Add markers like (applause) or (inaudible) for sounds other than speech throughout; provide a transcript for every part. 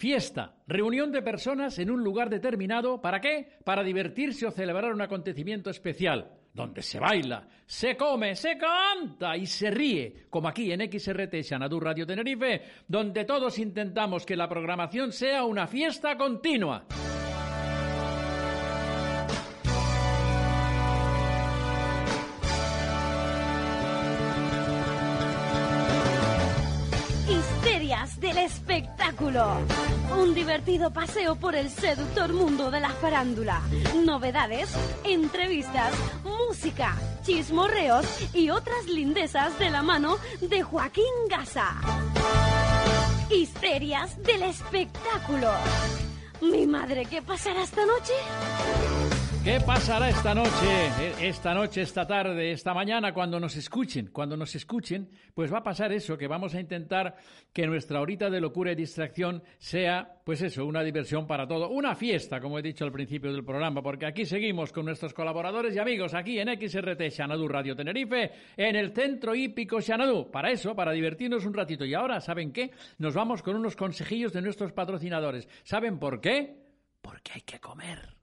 Fiesta, reunión de personas en un lugar determinado, ¿para qué? Para divertirse o celebrar un acontecimiento especial, donde se baila, se come, se canta y se ríe, como aquí en XRT Xanadu Radio Tenerife, donde todos intentamos que la programación sea una fiesta continua. Un divertido paseo por el seductor mundo de la farándula. Novedades, entrevistas, música, chismorreos y otras lindezas de la mano de Joaquín Gaza. Histerias del espectáculo. Mi madre, ¿qué pasará esta noche? ¿Qué pasará esta noche, e- esta noche, esta tarde, esta mañana, cuando nos escuchen? Cuando nos escuchen, pues va a pasar eso, que vamos a intentar que nuestra horita de locura y distracción sea, pues eso, una diversión para todo, una fiesta, como he dicho al principio del programa, porque aquí seguimos con nuestros colaboradores y amigos, aquí en XRT Xanadu Radio Tenerife, en el Centro Hípico Xanadu. Para eso, para divertirnos un ratito. Y ahora, ¿saben qué? Nos vamos con unos consejillos de nuestros patrocinadores. ¿Saben por qué? Porque hay que comer.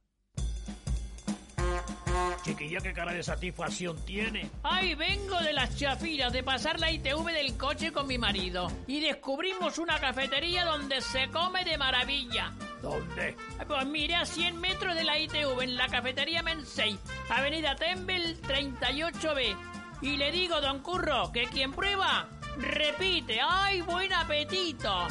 Chiquilla, qué cara de satisfacción tiene. Ay, vengo de las chafiras de pasar la ITV del coche con mi marido y descubrimos una cafetería donde se come de maravilla. ¿Dónde? Pues miré a 100 metros de la ITV en la cafetería Mensei, Avenida Tembel 38B. Y le digo, don Curro, que quien prueba, repite. ¡Ay, buen apetito!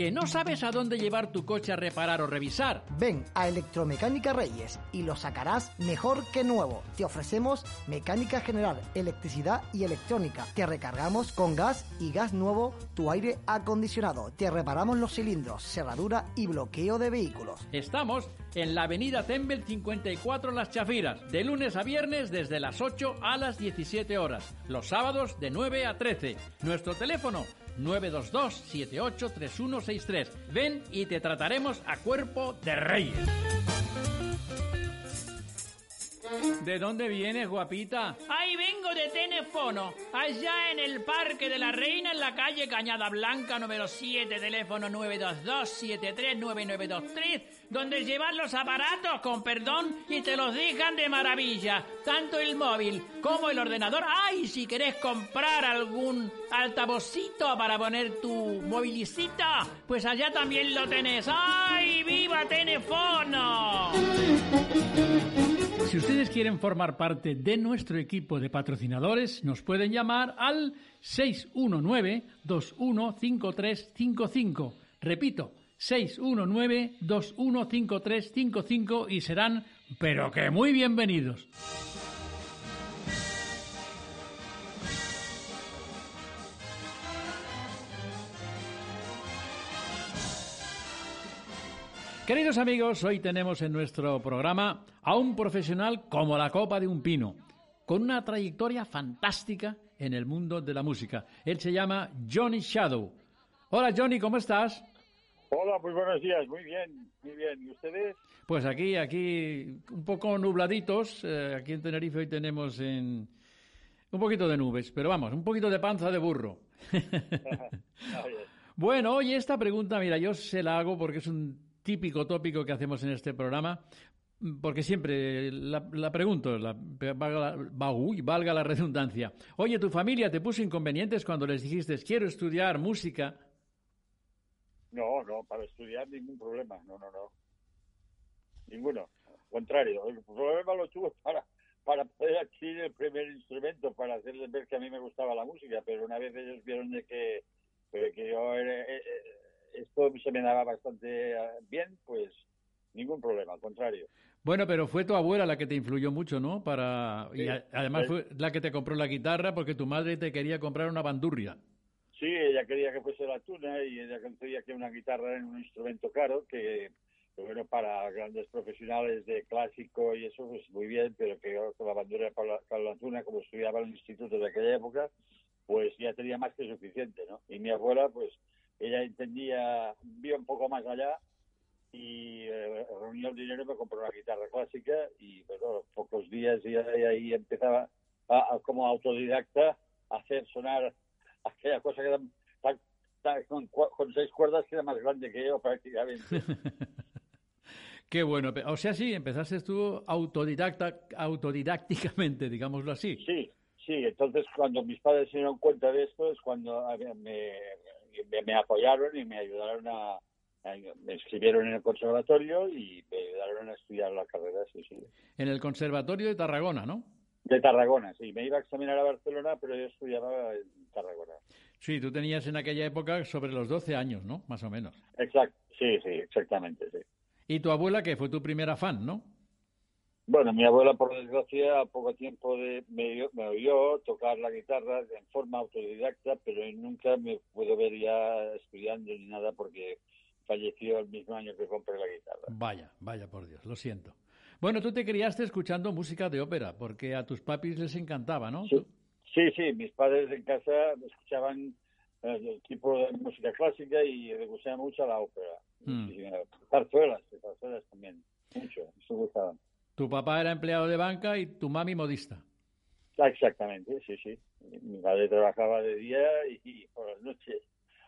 ¿Que no sabes a dónde llevar tu coche a reparar o revisar? Ven a Electromecánica Reyes y lo sacarás mejor que nuevo. Te ofrecemos mecánica general, electricidad y electrónica. Te recargamos con gas y gas nuevo tu aire acondicionado. Te reparamos los cilindros, cerradura y bloqueo de vehículos. Estamos en la avenida Tembel 54 Las Chafiras, de lunes a viernes desde las 8 a las 17 horas, los sábados de 9 a 13. Nuestro teléfono 922-783163. Ven y te trataremos a cuerpo de reyes. ¿De dónde vienes, guapita? Ay, vengo de Tenefono, allá en el Parque de la Reina, en la calle Cañada Blanca, número 7, teléfono 922-739923, donde llevan los aparatos con perdón y te los dejan de maravilla, tanto el móvil como el ordenador. Ay, si querés comprar algún altavocito para poner tu movilicita, pues allá también lo tenés. ¡Ay, viva Tenefono! Si ustedes quieren formar parte de nuestro equipo de patrocinadores, nos pueden llamar al 619-215355. Repito, 619-215355 y serán, pero que muy bienvenidos. Queridos amigos, hoy tenemos en nuestro programa a un profesional como la copa de un pino, con una trayectoria fantástica en el mundo de la música. Él se llama Johnny Shadow. Hola Johnny, ¿cómo estás? Hola, muy buenos días, muy bien, muy bien. ¿Y ustedes? Pues aquí, aquí, un poco nubladitos. eh, aquí en Tenerife hoy tenemos en un poquito de nubes, pero vamos, un poquito de panza de burro. (laughs) (laughs) Bueno, oye, esta pregunta, mira, yo se la hago porque es un típico tópico que hacemos en este programa, porque siempre la, la pregunto, la- valga, la, valga la redundancia. Oye, ¿tu familia te puso inconvenientes cuando les dijiste quiero estudiar música? No, no, para estudiar ningún problema, no, no, no. Ninguno. Al contrario, el problema lo tuve para, para poder adquirir el primer instrumento, para hacerles ver que a mí me gustaba la música, pero una vez ellos vieron de que, que yo era- eh, eh, esto se me daba bastante eh, bien, pues ningún problema, al contrario. Bueno, pero fue tu abuela la que te influyó mucho, ¿no? Para y a- además fue la que te compró la guitarra porque tu madre te quería comprar una bandurria. Sí, ella quería que fuese la tuna y ella concebía que una guitarra era un instrumento caro que, que, bueno, para grandes profesionales de clásico y eso, pues muy bien, pero que la bandera para la, para la tuna, como estudiaba en el instituto de aquella época, pues ya tenía más que suficiente, ¿no? Y mi abuela, pues ella entendía, vio un poco más allá y eh, reunió el dinero y me compró una guitarra clásica y, bueno, pocos días y ahí, empezaba a- a- como autodidacta a hacer sonar aquella cosa que tan, tan, con, con seis cuerdas que era más grande que yo prácticamente. (laughs) Qué bueno. O sea, sí, empezaste tú autodidacta, autodidácticamente, digámoslo así. Sí, sí. Entonces, cuando mis padres se dieron cuenta de esto, es cuando me, me, apoyaron y me ayudaron a, Me escribieron en el conservatorio y me ayudaron a estudiar la carrera, sí, sí. En el conservatorio de Tarragona, ¿no? De Tarragona, sí. Me iba a examinar a Barcelona, pero yo estudiaba en Tarragona. Sí, tú tenías en aquella época sobre los 12 años, ¿no? Más o menos. Exacto, sí, sí, exactamente, sí. ¿Y tu abuela, que fue tu primera fan, no? Bueno, mi abuela, por desgracia, a poco tiempo de, me, me oyó tocar la guitarra en forma autodidacta, pero nunca me puedo ver ya estudiando ni nada porque falleció el mismo año que compré la guitarra. Vaya, vaya por Dios, lo siento. Bueno, tú te criaste escuchando música de ópera, porque a tus papis les encantaba, ¿no? Sí, sí, mis padres en casa escuchaban eh, el tipo de música clásica y les gustaba mucho la ópera. Mm. Zarzuelas, zarzuelas también, mucho, eso gustaba. Tu papá era empleado de banca y tu mami modista. Ah, exactamente, sí, sí. Mi padre trabajaba de día y, por las noches,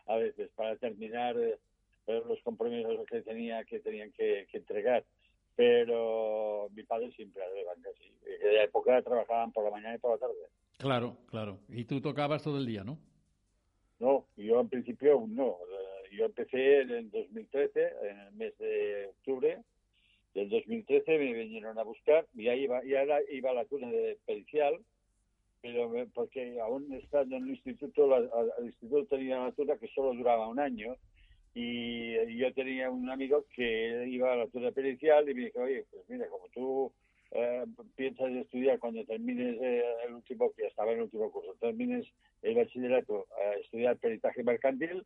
a veces, para terminar eh, los compromisos que tenía que tenían que, entregar. Pero mi padre siempre era de banca, sí. En la época trabajaban por la mañana y por la tarde. Claro, claro. Y tú tocabas todo el día, ¿no? No, yo en principio no yo empecé en 2013, en el mes de octubre del 2013, me vinieron a buscar y ahí iba, y ahora iba a la tuna de pericial, pero porque aún estando en el instituto, el instituto tenía una tuna que solo duraba un año y, yo tenía un amigo que iba a la tuna pericial y me dijo, oye, pues mira, como tú eh, piensas estudiar cuando termines eh, el último, que estaba en el último curso, termines el bachillerato a estudiar peritaje mercantil,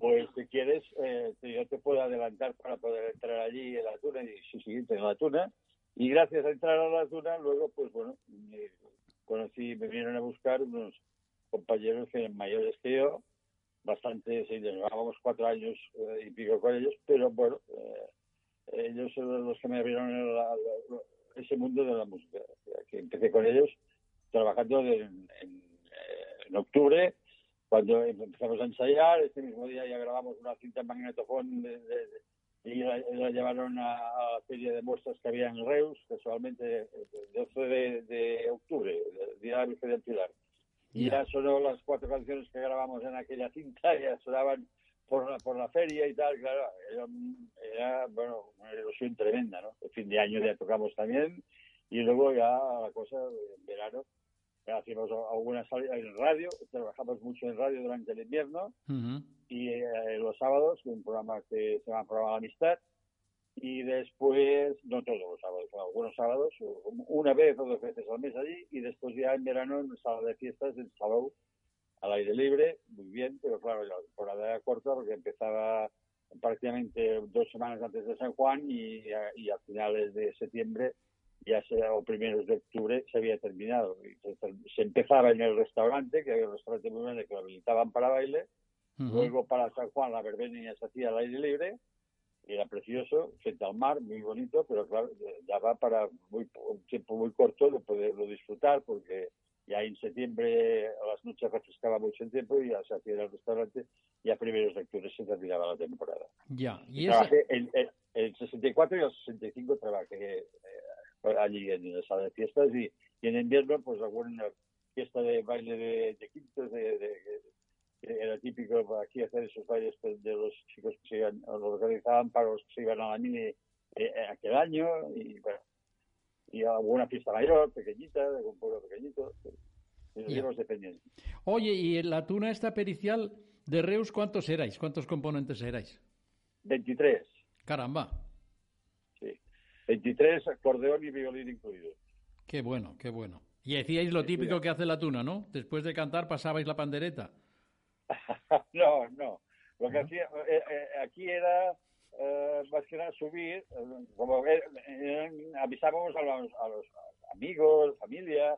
pues si quieres, eh, yo te puedo adelantar para poder entrar allí en la tuna y su siguiente en la tuna. Y gracias a entrar a la tuna, luego, pues bueno, me conocí, me vinieron a buscar unos compañeros que eran mayores que yo, bastante, sí, llevábamos cuatro años y pico con ellos, pero bueno, ellos son los que me abrieron la, ese mundo de la música. Que empecé con ellos trabajando en, en, octubre, cuando empezamos a ensayar. Ese mismo día ya grabamos una cinta en magnetofón y la, llevaron a, la feria de muestras que había en Reus, casualmente el 12 de, octubre, el día de la Virgen del Pilar. Y ya sonó las cuatro canciones que grabamos en aquella cinta, ya sonaban por la, por la feria y tal, claro, era, bueno, una ilusión tremenda, ¿no? El fin de año ya tocamos también y luego ya la cosa, en verano, hacíamos algunas salidas en radio, trabajamos mucho en radio durante el invierno y eh, los sábados, un programa que se llama Programa de Amistad, y después, no todos los sábados, algunos sábados, una vez o dos veces al mes allí, y después ya en verano en sala de fiestas en Salou, al aire libre, muy bien, pero claro, la temporada era corta porque empezaba prácticamente dos semanas antes de San Juan y, a, finales de septiembre ya sea, o primeros de octubre se había terminado. se empezaba en el restaurante, que había un restaurante muy grande que lo habilitaban para baile, luego para San Juan la verbena ya se hacía al aire libre, y era precioso, frente al mar, muy bonito, pero claro, daba para muy, un tiempo muy corto de poderlo disfrutar, porque ya en septiembre a las noches refrescaba mucho el tiempo y ya se hacía el restaurante y a primeros de octubre se terminaba la temporada. Ya, y, trabajé en, el 64 y el 65 trabajé eh, allí en la sala de fiestas y, en invierno pues alguna fiesta de baile de, de quintos, de, era típico aquí hacer esos bailes de los chicos que se iban, los organizaban para los que se iban a la mini eh, aquel año y bueno, y alguna fiesta mayor, pequeñita, de un pueblo pequeñito, nos dependiendo. Oye, ¿y en la tuna esta pericial de Reus cuántos erais? ¿Cuántos componentes erais? 23. Caramba. Sí. 23, acordeón y violín incluidos. Qué bueno, qué bueno. Y decíais lo típico que hace la tuna, ¿no? Después de cantar pasabais la pandereta. (laughs) no, no. Lo que hacía eh, eh, aquí era eh, más que nada subir, eh, como avisábamos a los, a los amigos, familia,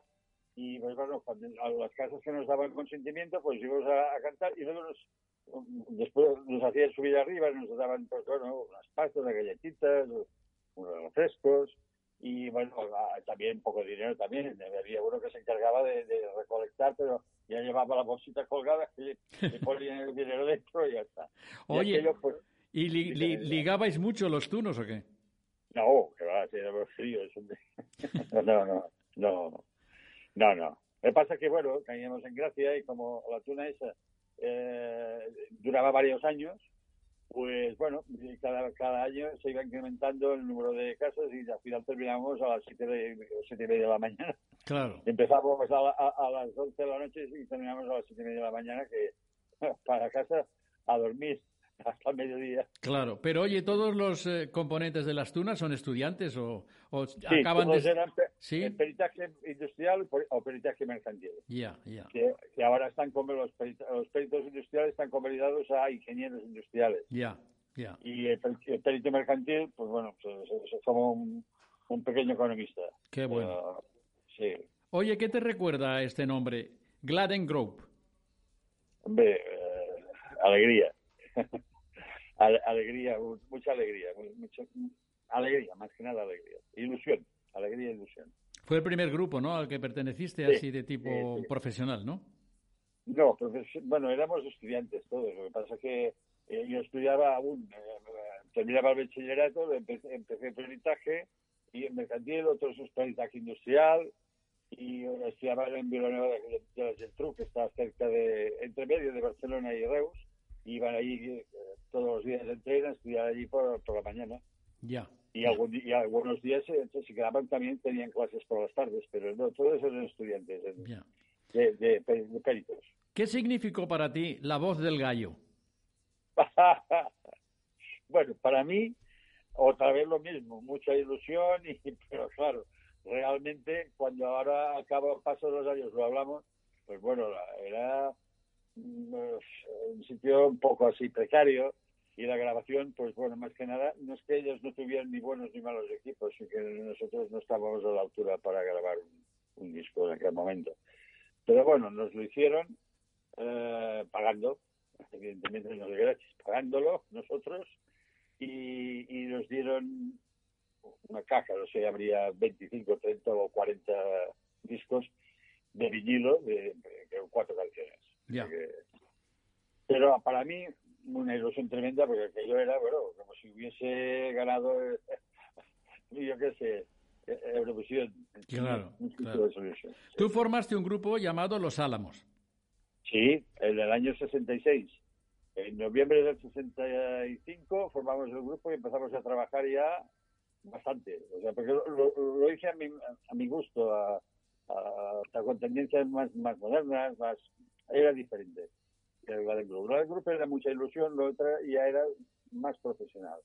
y pues bueno, a las casas que nos daban consentimiento, pues íbamos a, cantar y luego nos, después nos hacían subir arriba, nos daban pues bueno, unas pastas, unas galletitas, unos refrescos, y bueno, también poco dinero también, había uno que se encargaba de, de recolectar, pero ya llevaba la bolsita colgada y le ponía el dinero dentro y ya está. Y Oye, aquello, pues, ¿y li- li- ligabais mucho los tunos o qué? no, que va, si fríos. hombre. No, no, no, no, no, no. Lo que pasa es que, bueno, caíamos en gracia y como la tuna esa eh, duraba varios años, pues bueno, y cada, cada año se iba incrementando el número de casas y al final terminamos a las siete, de, siete y media de la mañana. Claro. Empezamos a, la- a- a las 11 de la noche y terminamos a las siete y media de la mañana, que (laughs) para casa a dormir (laughs) hasta el mediodía. Claro, pero oye, ¿todos los eh, componentes de las tunas son estudiantes o, o Sí, acaban todos de...? eran pe- Sí. eh, peritaje industrial o peritaje mercantil. Ya, ya, Que, que ahora están como los, perita- los peritos industriales están convalidados a ingenieros industriales. ya, ya. Y el, per- el perito mercantil, pues bueno, pues, es, como un, un pequeño economista. Qué bueno. Sí. Oye, ¿qué te recuerda este nombre? Gladden Grove. Hombre, eh, alegría. (laughs) Ale- alegría, mu- mucha alegría. mu- mucho- alegría, más que nada alegría. Ilusión, alegría e ilusión. Fue el primer grupo, ¿no? Al que perteneciste Sí, así de tipo sí, sí. profesional, ¿no? No, bueno, éramos estudiantes todos. Lo que pasa es que eh, yo estudiaba aún, eh, terminaba el bachillerato, empecé, empecé peritaje y en mercantil, otros es peritaje industrial y estudiaba en Villanueva de, de la Geltrú, que está cerca de, entre medio de Barcelona y Reus. Iban allí eh, todos los días de estudiar allí por, por la mañana. Ya. Y, algún y algunos días eh, se quedaban también, tenían clases por las tardes, pero no, todos eran estudiantes de, Ya. de, de- de peritos. ¿Qué significó para ti la voz del gallo? (laughs) bueno, para mí, otra vez lo mismo, mucha ilusión, y, (laughs) pero claro, realmente cuando ahora acaba paso los años lo hablamos, pues bueno, era un sitio un poco así precario y la grabación, pues bueno, más que nada, no es que ellos no tuvieran ni buenos ni malos equipos, sino que nosotros no estábamos a la altura para grabar un, disco en aquel momento. Pero bueno, nos lo hicieron eh, pagando, evidentemente no gratis, pagándolo nosotros y, y nos dieron una caja, no sé, habría 25, 30 o 40 discos de vinilo de, de- de cuatro canciones. Ya. Que- Pero para mí una ilusión tremenda porque aquello era, bueno, como si hubiese ganado, eh, (laughs) yo qué sé, eh, Eurovisión. Claro, claro. Tú formaste un grupo llamado Los Álamos. Sí, en el año 66. En noviembre del 65 formamos el grupo y empezamos a trabajar ya bastante. O sea, porque lo, hice a mi, a mi gusto, a, a- con tendencias más, más modernas, más era diferente. El Garden Group. El Garden Group era mucha ilusión, lo otro ya era más profesional.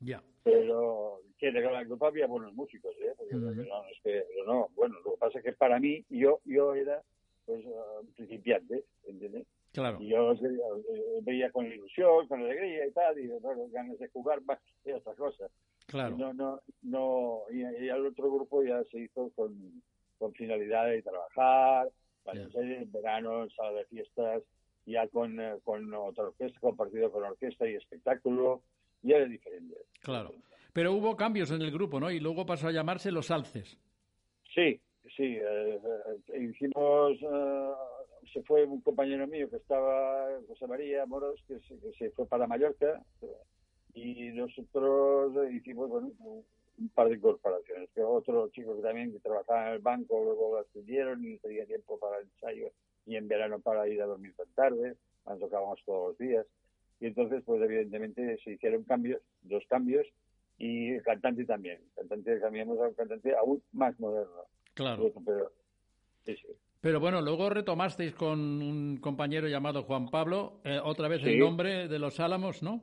Ya. Pero que en el Garden Group había buenos músicos, ¿eh? Porque no, es que, no, bueno, lo que pasa es que para mí, yo, yo era pues ah, principiante, ¿entiendes? Claro. Y yo veía, eh, veía con ilusión, con alegría y tal, y bueno, ganas de jugar más que otra cosa. Claro. No, no, no, y, y el otro grupo ya se hizo con, con finalidad de trabajar, para Ya. en verano, en sala de fiestas, ya con, eh, con otra orquesta, compartido con orquesta y espectáculo, y era diferente. Claro. Pero hubo cambios en el grupo, ¿no? Y luego pasó a llamarse Los Alces. Sí, sí, eh, eh, hicimos, eh, se fue un compañero mío que estaba, José María Moros, que se, que se fue para Mallorca, y nosotros hicimos bueno, un par de incorporaciones. Que otro chico que también que trabajaba en el banco, luego lo ascendieron y tenía tiempo para el ensayo y en verano para ir a dormir tan tarde, nos tocábamos todos los días. Y entonces, pues evidentemente se hicieron cambios, dos cambios, y el cantante también. El cantante cambiamos a un cantante aún más moderno. Claro. Pero, sí, sí. Pero bueno, luego retomasteis con un compañero llamado Juan Pablo, eh, otra vez Sí. el nombre de Los Álamos, ¿no?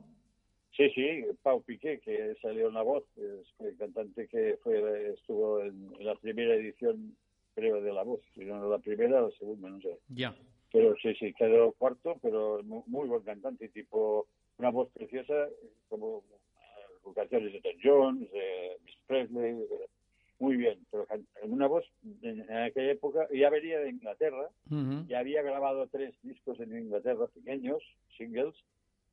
Sí, sí, Pau Piqué, que salió en la voz, es el cantante que fue estuvo en, en la primera edición, creo, de la voz, si no la primera o la segunda, no sé. Ya. Pero sí, sí, quedó cuarto, pero mu- muy buen cantante, tipo una voz preciosa, como eh, con canciones de Tom Jones, de Miss Presley, eh, muy bien, pero una voz en, en aquella época, ya venía de Inglaterra, Ujú. ya había grabado tres discos en Inglaterra pequeños, singles,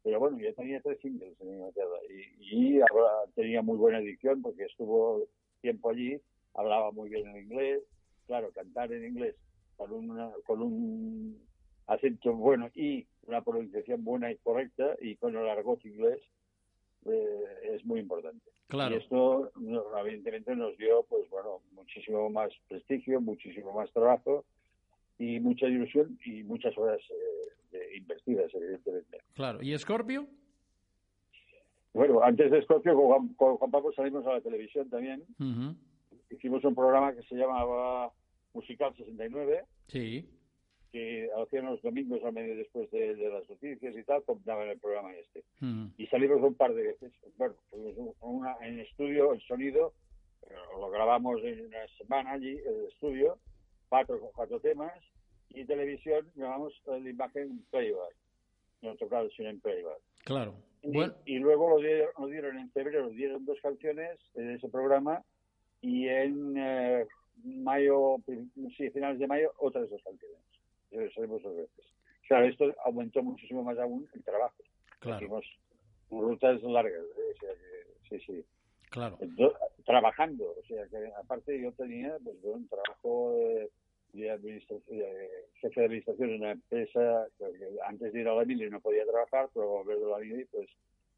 pero bueno, ya tenía tres singles en Inglaterra y, y ahora tenía muy buena edición porque estuvo tiempo allí, hablaba muy bien el inglés, claro, cantar en inglés con, una, con un acento bueno y una pronunciación buena y correcta y con el argot inglés eh, es muy importante. Claro. Y esto evidentemente nos dio pues bueno muchísimo más prestigio, muchísimo más trabajo y mucha ilusión y muchas horas eh, invertidas evidentemente. Claro. ¿Y Scorpio? Bueno, antes de Scorpio con Juan, con Juan Pablo salimos a la televisión también. Hicimos un programa que se llamaba Musical 69 Sí. que hacían los domingos a medio después de, de las noticias y tal, contaban el programa este. Y salimos un par de veces. Bueno, fuimos un- una, en estudio, el sonido, eh, lo grabamos en una semana allí, el estudio, cuatro, cuatro temas, y televisión, grabamos eh, la imagen en playback, no tocado sino en playback. Claro. Y, Bueno, y luego lo dieron, lo dieron en febrero, dieron dos canciones en ese programa, y en eh, mayo, sí, finales de mayo, otras dos canciones. Salimos dos veces. Claro, esto aumentó muchísimo más aún el trabajo. claro, Hicimos rutas largas, ¿eh? o sea que, sí, sí. claro. Entonces, trabajando, o sea que aparte yo tenía pues un trabajo de, administración, de jefe de administración en una empresa, porque antes de ir a la mili no podía trabajar, pero volver de la mili pues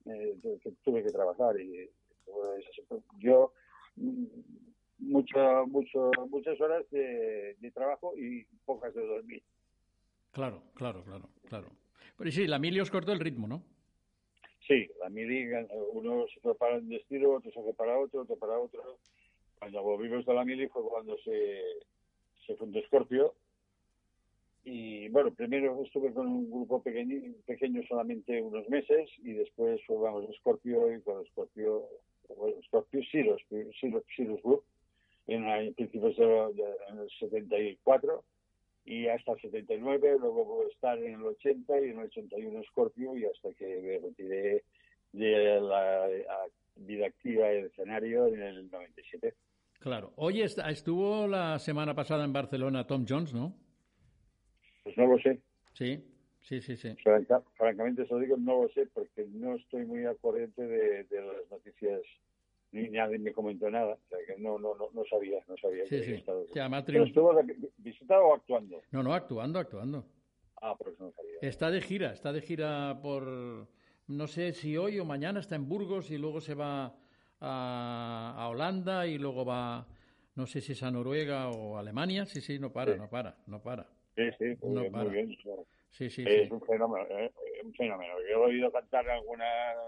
eh, tuve que trabajar y bueno, es así. yo mm, mucho, mucho, muchas horas de, de trabajo y pocas de dormir. Claro, claro, claro, claro. Pero sí, la mili os cortó el ritmo, ¿no? Sí, la mili, eh, uno se fue para un destino, otro se fue para otro, otro para otro. Cuando volvimos de la mili fue cuando se, se fundó Scorpio. Y bueno, primero estuve con un grupo pequeño, pequeño solamente unos meses y después formamos Scorpio y con Scorpio, bueno, Scorpio Siros, Siros Group en, el- principios de, de- en el 74 y hasta el 79, luego estar en el 80 y en el 81 Scorpio y hasta que me retiré de la vida activa del escenario en el 97. Claro. Oye, est- estuvo la semana pasada en Barcelona Tom Jones, ¿no? Pues no lo sé, Sí, sí, sí, sí. Franca- francamente se lo digo, no lo sé porque no estoy muy al corriente de, de las noticias ni nadie me comentó nada, o sea que no, no, no, no sabía, no sabía Sí, que sí. había estado. Se llama ¿Pero Triunfo. estuvo visitado o actuando? No, no, actuando, actuando. Ah, pues no sabía. Está de gira, está de gira por, no sé si hoy o mañana está en Burgos y luego se va a, a Holanda y luego va, no sé si es a Noruega o Alemania. Sí, sí, no para, Sí. no para, no para. Sí, sí, muy No bien, para. muy bien. claro. Sí, sí, es sí. un fenómeno, ¿eh? un fenómeno. Yo he oído cantar alguna,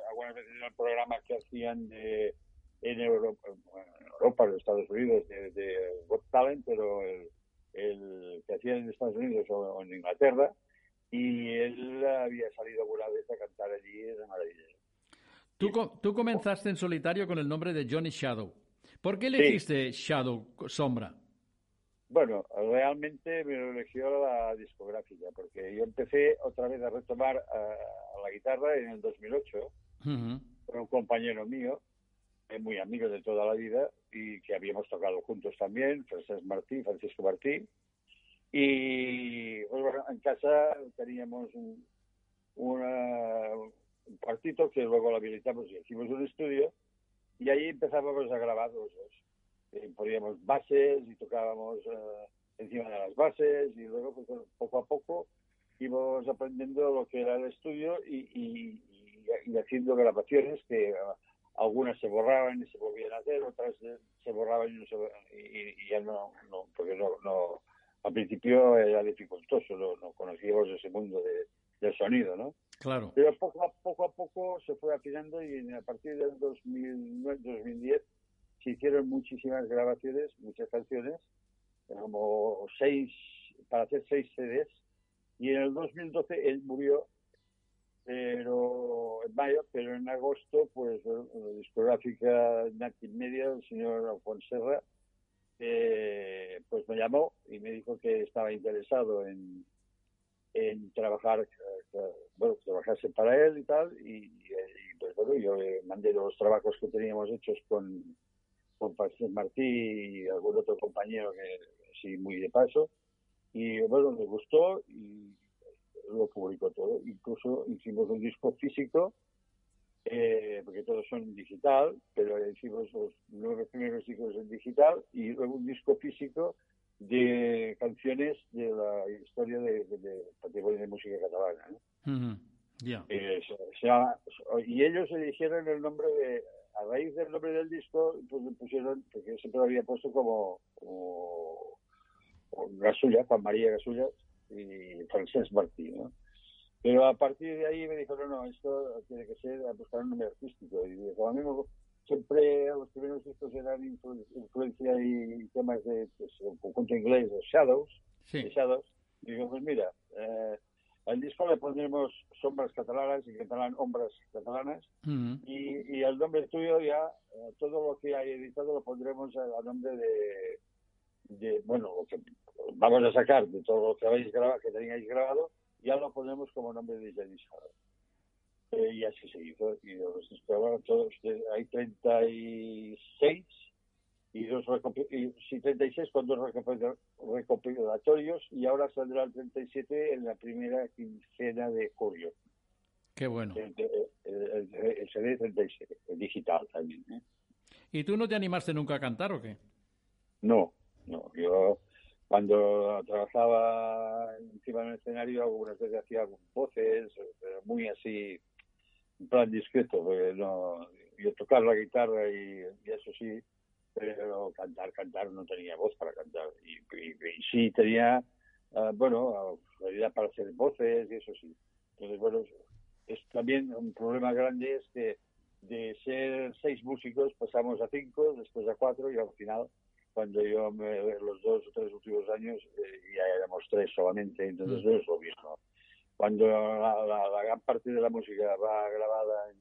algunas veces en el programa que hacían de, en Europa, en Europa, en Estados Unidos, de, de Got Talent, pero el, el que hacían en Estados Unidos o, o en Inglaterra, y él había salido alguna vez a cantar allí, era maravilloso. Tú, co- tú comenzaste en solitario con el nombre de Johnny Shadow. ¿Por qué elegiste Shadow, sombra? Bueno, realmente me lo eligió la discográfica, porque yo empecé otra vez a retomar a la guitarra en el 2008, Ujú. con un compañero mío, eh, muy amigo de toda la vida, y que habíamos tocado juntos también, Francisco Martí, Francisco Martí. Y pues, bueno, en casa teníamos un, una- un cuartito que luego lo habilitamos y hicimos un estudio, y ahí empezábamos a grabar los dos. Eh, poníamos bases y tocábamos eh, encima de las bases, y luego pues, poco a poco íbamos aprendiendo lo que era el estudio y, y- y- y haciendo grabaciones que ah, algunas se borraban y se volvían a hacer, otras se borraban y, no se, ya no, no porque no, no, al principio era dificultoso, no, no conocíamos ese mundo de- del sonido, ¿no? Claro. Pero poco a poco, a poco se fue afinando y a partir del 2009, 2010 se hicieron muchísimas grabaciones, muchas canciones, como seis, para hacer seis CDs. Y en el 2012 él murió, pero en mayo, pero en agosto, pues la discográfica Native Media, el señor Alfonso Serra, eh, pues me llamó y me dijo que estaba interesado en, en trabajar, eh, bueno, trabajarse para él y tal, y, y, pues bueno, yo le mandé los trabajos que teníamos hechos con, con Francis Martí y algún otro compañero que sí, muy de paso, y bueno, me gustó y lo publicó todo. Incluso hicimos un disco físico, eh, porque todos son digital, pero hicimos los nueve primeros discos en digital y luego un disco físico de canciones de la historia de, de, patrimonio de música catalana. ¿no? Eh, y ellos eligieron el nombre de, a raíz del nombre del disco, pues le pusieron, porque siempre lo había puesto como, como, Gasulla, Juan María Gasulla y Francesc Martí, ¿no? Pero a partir de ahí me dijeron, no, esto tiene que ser a buscar un nombre artístico. Y como a mí siempre los primeros discos eran influencia y temas de pues, un conjunto inglés, de Shadows, de Shadows. Y digo, pues mira, eh, al disco le pondremos sombras catalanas y catalán hombras catalanas. Y, y, el nombre tuyo ya, eh, todo lo que hay editado lo pondremos a, nombre de, de, bueno, lo que vamos a sacar de todo lo que habéis grabado, que teníais grabado, ya lo ponemos como nombre de Janis eh, y así se hizo. Y los todos, hay 36 y dos y, sí, 36 con dos recopilatorios y ahora saldrá el 37 en la primera quincena de julio. Qué bueno. El, el, CD 37, el digital también. ¿eh? ¿Y tú no te animaste nunca a cantar o qué? No, no. Yo cuando trabajaba encima del escenario algunas veces hacía voces, pero muy así, en plan discreto, porque no, yo tocar la guitarra y eso sí, pero cantar, cantar no tenía voz para cantar. Y, sí tenía, uh, bueno, habilidad para hacer voces y eso sí. Entonces, bueno, es también un problema grande es que de ser seis músicos pasamos a cinco, después a cuatro y al final, cuando yo me, los dos o tres últimos años eh, ya éramos tres solamente, entonces no es lo mismo. Cuando la, gran parte de la música va grabada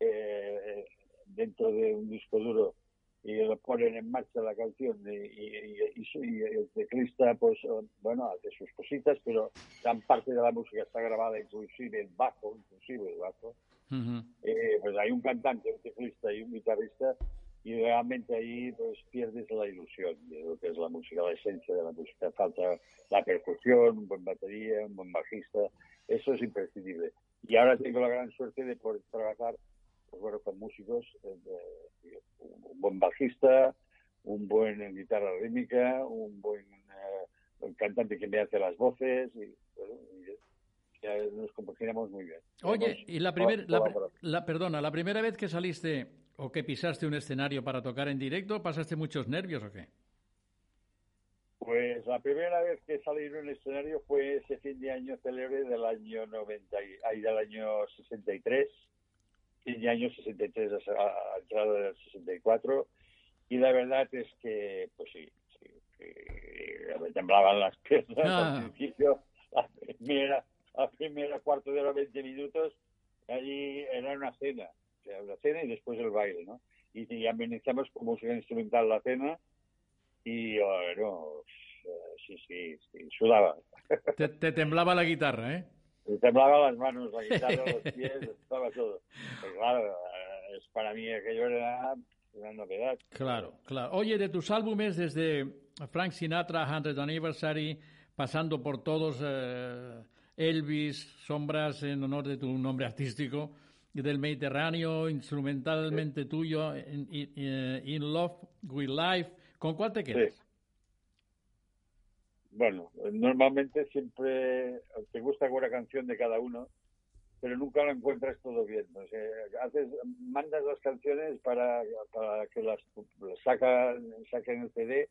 eh, dentro de un disco duro y lo ponen en marcha la canción y, y, el teclista pues bueno hace sus cositas pero gran parte de la música está grabada inclusive el bajo inclusive el bajo. Eh, pues hay un cantante un teclista y un guitarrista y realmente ahí pues pierdes la ilusión de lo que es la música la esencia de la música. Falta la percusión un buen batería un buen bajista eso es imprescindible. Y ahora tengo la gran suerte de poder trabajar pues bueno, con músicos, eh, un buen bajista, un buen guitarra rítmica, un buen eh, cantante que me hace las voces y, ya nos compaginamos muy bien. Oye, y la primera, la, perdona, la primera vez que saliste o que pisaste un escenario para tocar en directo, ¿pasaste muchos nervios o qué? Pues la primera vez que salí en un escenario fue ese fin de año célebre del año 90 y, del año 63 de año 63 ha entrado en el 64 y la verdad es que, pues sí, me temblaban las (laughs) piernas al ah. principio, la la primera cuarto de los 20 minutos, allí era una cena, o una cena y después el baile, ¿no? Y, y amenizamos con música instrumental la cena y bueno, sí, sí, sí, sudaba. Te, te temblaba la guitarra, ¿eh? Me temblaban las manos, la guitarra, los pies, estaba todo. Pero claro, es, para mí aquello era una novedad. Claro, claro. Oye, de tus álbumes, desde Frank Sinatra, 100 Anniversary, pasando por todos, eh, Elvis, Sombras, en honor de tu nombre artístico, y del Mediterráneo, instrumentalmente tuyo, in, in, Love with Life, ¿con cuál te quedas? bueno, normalmente siempre te gusta alguna canción de cada uno, pero nunca lo encuentras todo bien. O sea, haces, mandas las canciones para, para que las, sacan, saquen el CD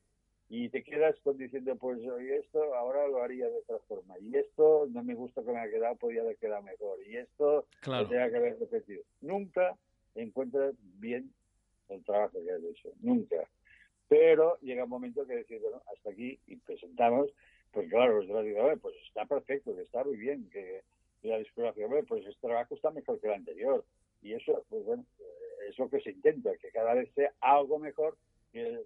y te quedas con diciendo, pues y esto ahora lo haría de otra forma. Y esto no me gusta que me ha quedado, podría haber quedado mejor. Y esto claro. que haber repetido. Nunca encuentras bien el trabajo que has hecho. Nunca. Pero llega un momento que decir, bueno, hasta aquí y presentamos, pues claro, los demás dicen, pues está perfecto, que está muy bien, que la discografía, pues este trabajo está mejor que el anterior. Y eso, pues bueno, es lo que se intenta, que cada vez sea algo mejor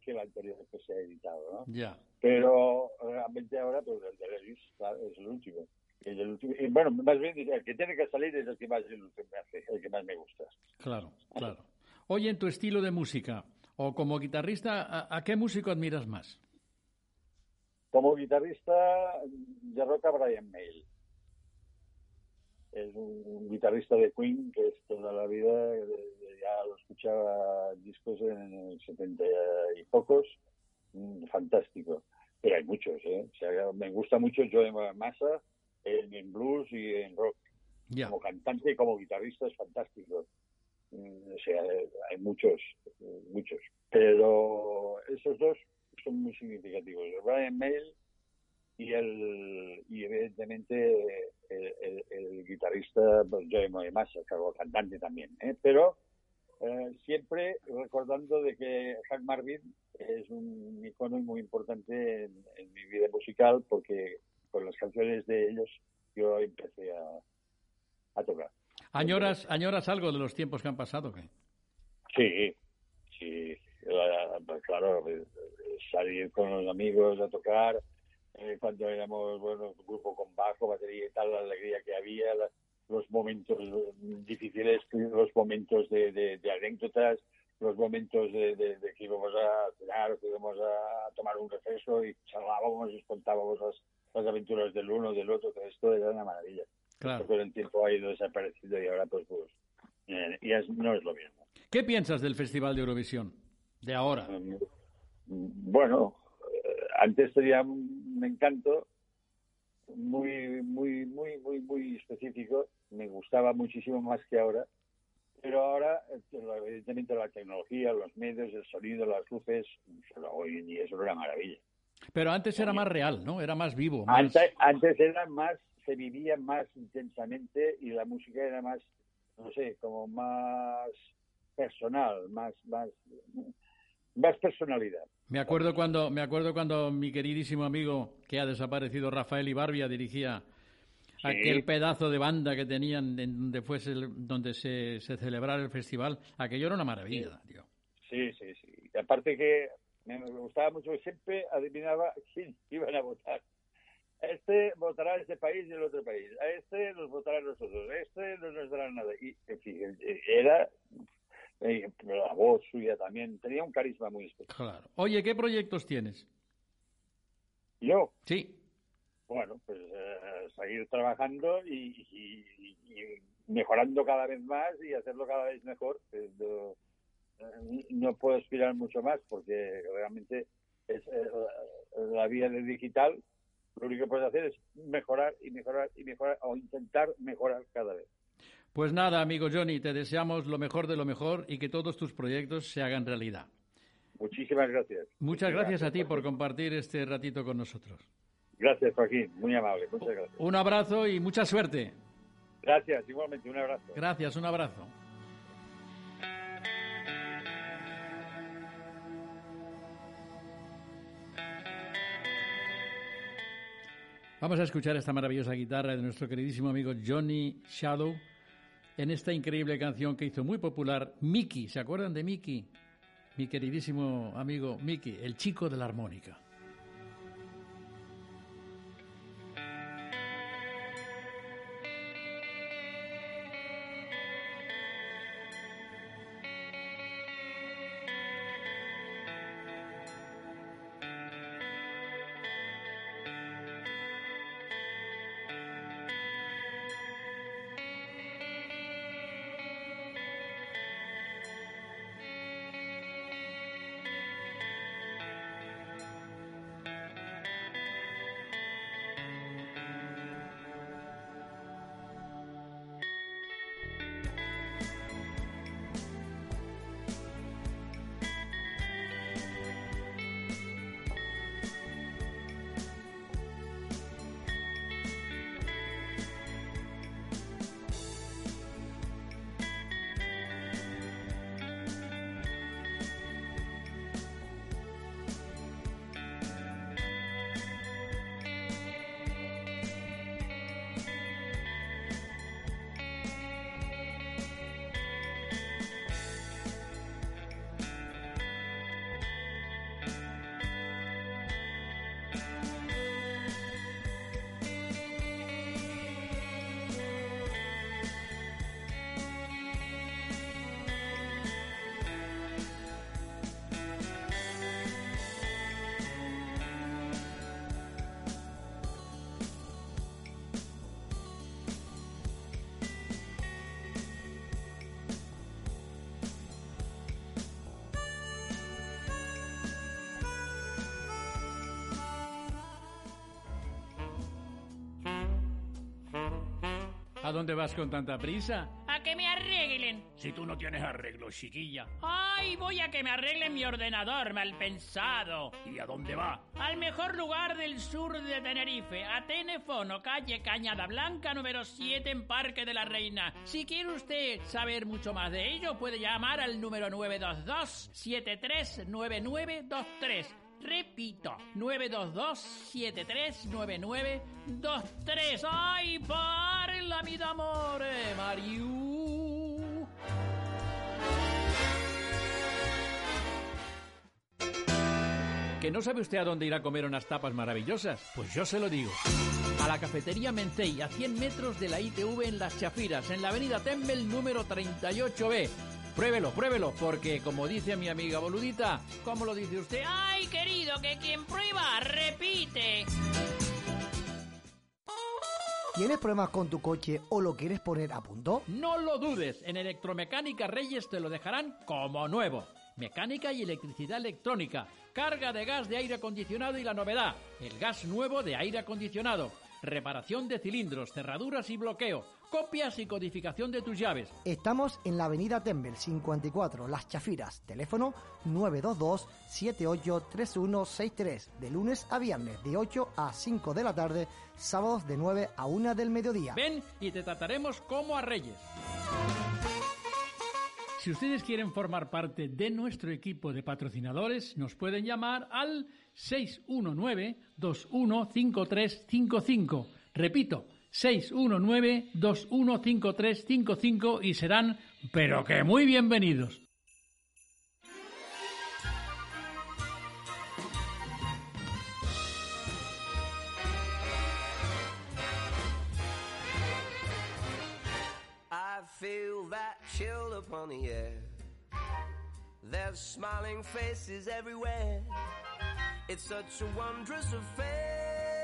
que, el anterior que se ha editado, ¿no? Ya. Pero realmente ahora, pues el de Levis es el último. El último. Y bueno, más bien, el que tiene que salir es el que más, el que me hace, el que más me gusta. Claro, claro. Oye, en tu estilo de música, o como guitarrista, ¿a, qué músico admiras más? Como guitarrista, de roca Brian May. Es un, guitarrista de Queen que es toda la vida, escuchaba discos en 70 y pocos, fantástico. pero hay muchos, ¿eh? O sea, me gusta mucho Joe Massa en, en blues y en rock. Como cantante y como guitarrista es fantástico. Mm, O sea, hay muchos, muchos. Pero esos dos son muy significativos. Brian Mayle y el y evidentemente el, el- el guitarrista pues, Joey Massa, que es cantante también. ¿eh? Pero eh, siempre recordando de que Hank Marvin es un icono muy importante en, en mi vida musical porque con las canciones de ellos yo empecé a, a tocar. ¿Añoras, ¿Añoras algo de los tiempos que han pasado? qué? Sí, sí, la- claro, salir con los amigos a tocar, eh, cuando éramos, bueno, un grupo con bajo, batería y tal, la alegría que había, la- los momentos difíciles, los momentos de, de- de anécdotas, los momentos de, de- que íbamos a cenar, que íbamos a tomar un receso y charlábamos y contábamos las, las aventuras del uno, del otro, que esto era una maravilla. Claro. Pero el tiempo ha ido desaparecido y ahora pues, pues eh, ya es- no es lo mismo. ¿Qué piensas del Festival de Eurovisión? De ahora. Mm, Bueno, eh, antes tenía un encanto muy, muy, muy, muy, muy específico. Me gustaba muchísimo más que ahora. Pero ahora, eh, evidentemente, la tecnología, los medios, el sonido, las luces, hoy en día es una maravilla. Pero antes era más real, ¿no? Era más vivo. Más... Antes, antes era más, se vivía más intensamente y la música era más, no sé, como más personal, más, más, más personalidad. Me acuerdo cuando me acuerdo cuando mi queridísimo amigo que ha desaparecido Rafael Ibarbia dirigía Sí. aquel pedazo de banda que tenían en donde fuese el- donde se, se celebrara el festival. Aquello era una maravilla, tío. Sí, sí, sí. Y aparte que me gustaba mucho que siempre adivinaba quién iban a votar. Este votará este país y el otro país. A este nos votará nosotros. A este no nos dará nada. Y, en fin, era eh, la voz suya también. Tenía un carisma muy especial. Claro. Oye, ¿qué proyectos tienes? Yo, Sí. bueno, pues eh, seguir trabajando y, y- y mejorando cada vez más y hacerlo cada vez mejor. Eh, no, eh, no puedo aspirar mucho más porque realmente es eh, la- la vía de digital. Lo único que puedes hacer es mejorar y mejorar y mejorar o intentar mejorar cada vez. Pues nada, amigo Johnny, te deseamos lo mejor de lo mejor y que todos tus proyectos se hagan realidad. Muchísimas gracias. Muchas gracias a ti por compartir este ratito con nosotros. Gracias, Joaquín. Muy amable. Muchas gracias. Un abrazo y mucha suerte. Gracias, igualmente. Un abrazo. Gracias, un abrazo. Vamos a escuchar esta maravillosa guitarra de nuestro queridísimo amigo Johnny Shadow en esta increíble canción que hizo muy popular Mickey. ¿Se acuerdan de Mickey? Mi queridísimo amigo Mickey, el chico de la armónica. ¿A dónde vas con tanta prisa? A que me arreglen. Si tú no tienes arreglo, chiquilla. Ay, voy a que me arreglen mi ordenador, mal pensado. ¿Y a dónde va? Al mejor lugar del sur de Tenerife, a Tenefono, calle Cañada Blanca, número 7, en Parque de la Reina. Si quiere usted saber mucho más de ello, puede llamar al número 922-739923. Repito, 922-739923. ¡Ay, parla, mi d'amore, Mariu! ¿Que no sabe usted a dónde ir a comer unas tapas maravillosas? Pues yo se lo digo. A la cafetería Mencey, a 100 metros de la ITV en Las Chafiras, en la avenida Tembel número 38B. Pruébelo, pruébelo, porque como dice mi amiga Boludita, ¿cómo lo dice usted? ¡Ay, querido, que quien prueba, repite! ¿Tienes problemas con tu coche o lo quieres poner a punto? No lo dudes, en Electromecánica Reyes te lo dejarán como nuevo. Mecánica y electricidad electrónica, carga de gas de aire acondicionado y la novedad, el gas nuevo de aire acondicionado, reparación de cilindros, cerraduras y bloqueo, copias y codificación de tus llaves. Estamos en la avenida Tembel 54, Las Chafiras. Teléfono 922-783163. De lunes a viernes, de 8 a 5 de la tarde. Sábados de 9 a 1 del mediodía. Ven y te trataremos como a reyes. Si ustedes quieren formar parte de nuestro equipo de patrocinadores, nos pueden llamar al 619-215355. Repito, 619-215355 y serán, pero que muy bienvenidos. I feel that chill upon the air. There's smiling faces everywhere. It's such a wondrous affair.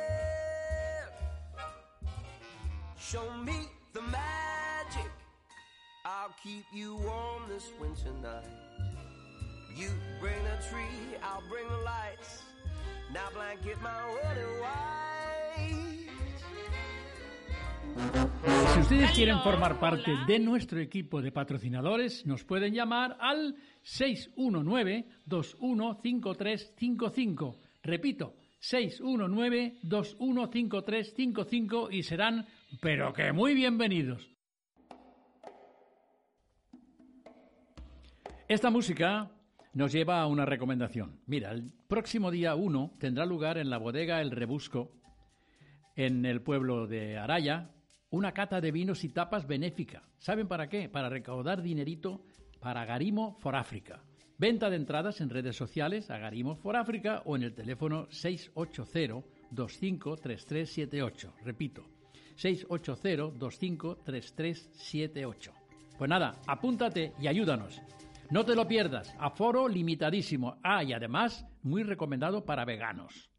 Show me the magic. I'll keep you warm this winter night. You bring the tree, I'll bring the lights. Now blanket my in white. Si ustedes quieren formar parte de nuestro equipo de patrocinadores, nos pueden llamar al 619-215355. Repito, 619-215355 y serán, pero que muy bienvenidos. Esta música nos lleva a una recomendación. Mira, el próximo día 1 tendrá lugar en la bodega El Rebusco, en el pueblo de Araya, una cata de vinos y tapas benéfica. ¿Saben para qué? Para recaudar dinerito para Garimo for África. Venta de entradas en redes sociales a Garimo for África o en el teléfono 680-253378. Repito, 680-253378. Pues nada, apúntate y ayúdanos. No te lo pierdas, aforo limitadísimo. Ah, y además muy recomendado para veganos.